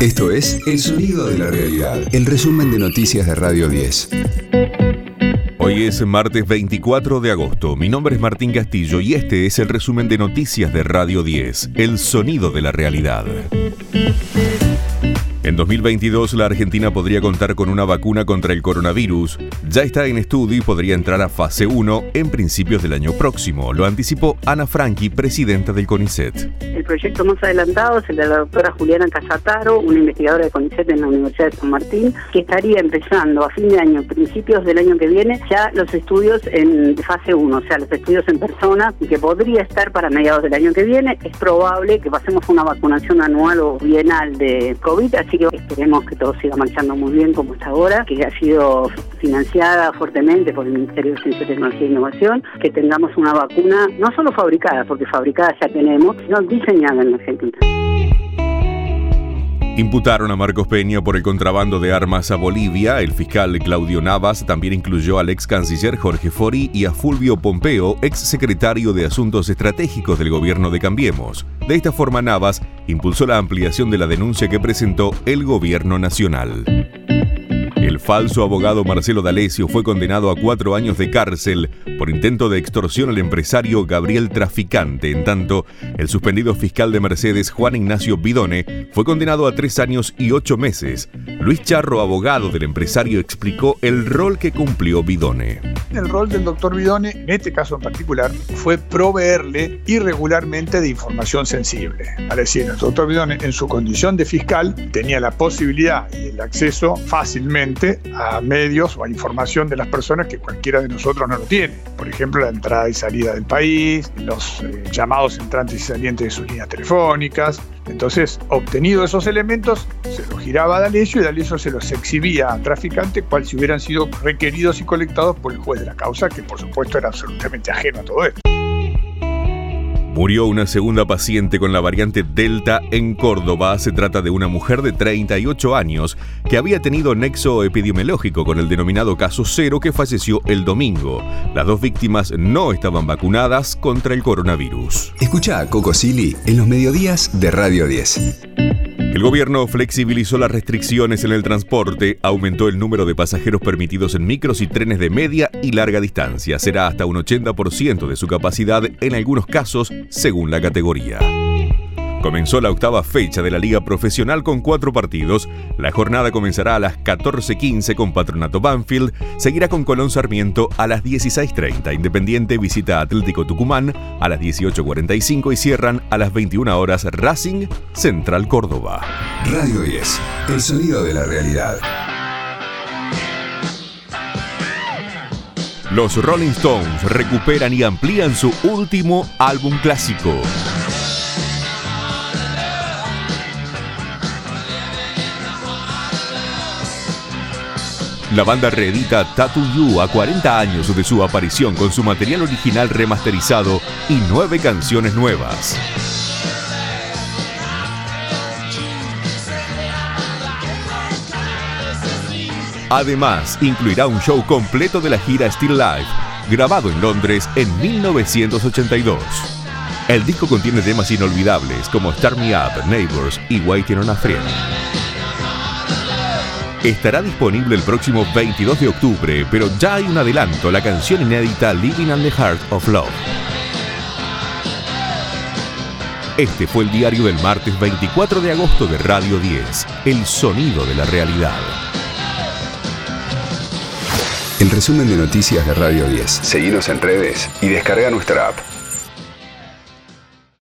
Esto es El Sonido de la Realidad, el resumen de noticias de Radio 10. Hoy es martes 24 de agosto. Mi nombre es Martín Castillo y este es el resumen de noticias de Radio 10, El Sonido de la Realidad. En 2022 la Argentina podría contar con una vacuna contra el coronavirus. Ya está en estudio y podría entrar a fase 1 en principios del año próximo. Lo anticipó Ana Franchi, presidenta del CONICET. El proyecto más adelantado es el de la doctora Juliana Casataro, una investigadora de CONICET en la Universidad de San Martín, que estaría empezando a fin de año, principios del año que viene, ya los estudios en fase 1, o sea, los estudios en persona, que podría estar para mediados del año que viene. Es probable que pasemos una vacunación anual o bienal de COVID, que esperemos que todo siga marchando muy bien como está ahora, que ha sido financiada fuertemente por el Ministerio de Ciencia, Tecnología e Innovación, que tengamos una vacuna no solo fabricada, porque fabricada ya tenemos, sino diseñada en la Argentina. Imputaron a Marcos Peña por el contrabando de armas a Bolivia. El fiscal Claudio Navas también incluyó al ex canciller Jorge Fori y a Fulvio Pompeo, ex secretario de Asuntos Estratégicos del gobierno de Cambiemos. De esta forma, Navas impulsó la ampliación de la denuncia que presentó el gobierno nacional. El falso abogado Marcelo D'Alessio fue condenado a cuatro años de cárcel por intento de extorsión al empresario Gabriel Traficante. En tanto, el suspendido fiscal de Mercedes, Juan Ignacio Bidone, fue condenado a tres años y ocho meses. Luis Charro, abogado del empresario, explicó el rol que cumplió Bidone. El rol del doctor Bidone, en este caso en particular, fue proveerle irregularmente de información sensible. Es decir, el doctor Bidone, en su condición de fiscal, tenía la posibilidad y el acceso fácilmente a medios o a información de las personas que cualquiera de nosotros no lo tiene. Por ejemplo, la entrada y salida del país, los eh, llamados entrantes y salientes de sus líneas telefónicas. Entonces, obtenido esos elementos, se los giraba a D'Alessio y D'Alessio se los exhibía a traficante, cual si hubieran sido requeridos y colectados por el juez de la causa, que por supuesto era absolutamente ajeno a todo esto. Murió una segunda paciente con la variante Delta en Córdoba. Se trata de una mujer de 38 años que había tenido nexo epidemiológico con el denominado caso cero que falleció el domingo. Las dos víctimas no estaban vacunadas contra el coronavirus. Escucha a Coco Silly en los mediodías de Radio 10. El gobierno flexibilizó las restricciones en el transporte, aumentó el número de pasajeros permitidos en micros y trenes de media y larga distancia. Será hasta un 80% de su capacidad en algunos casos, según la categoría. Comenzó la octava fecha de la Liga Profesional con cuatro partidos. La jornada comenzará a las 14.15 con Patronato Banfield, seguirá con Colón Sarmiento a las 16.30. Independiente visita Atlético Tucumán a las 18.45 y cierran a las 21 horas Racing Central Córdoba. Radio 10, el sonido de la realidad. Los Rolling Stones recuperan y amplían su último álbum clásico. La banda reedita Tattoo You a 40 años de su aparición con su material original remasterizado y nueve canciones nuevas. Además, incluirá un show completo de la gira Still Life, grabado en Londres en 1982. El disco contiene temas inolvidables como Start Me Up, Neighbors y Waiting on a Friend estará disponible el próximo 22 de octubre, pero ya hay un adelanto, la canción inédita Living on the Heart of Love. Este fue el diario del martes 24 de agosto de Radio 10, El Sonido de la Realidad. El resumen de noticias de Radio 10. Seguimos en redes y descarga nuestra app.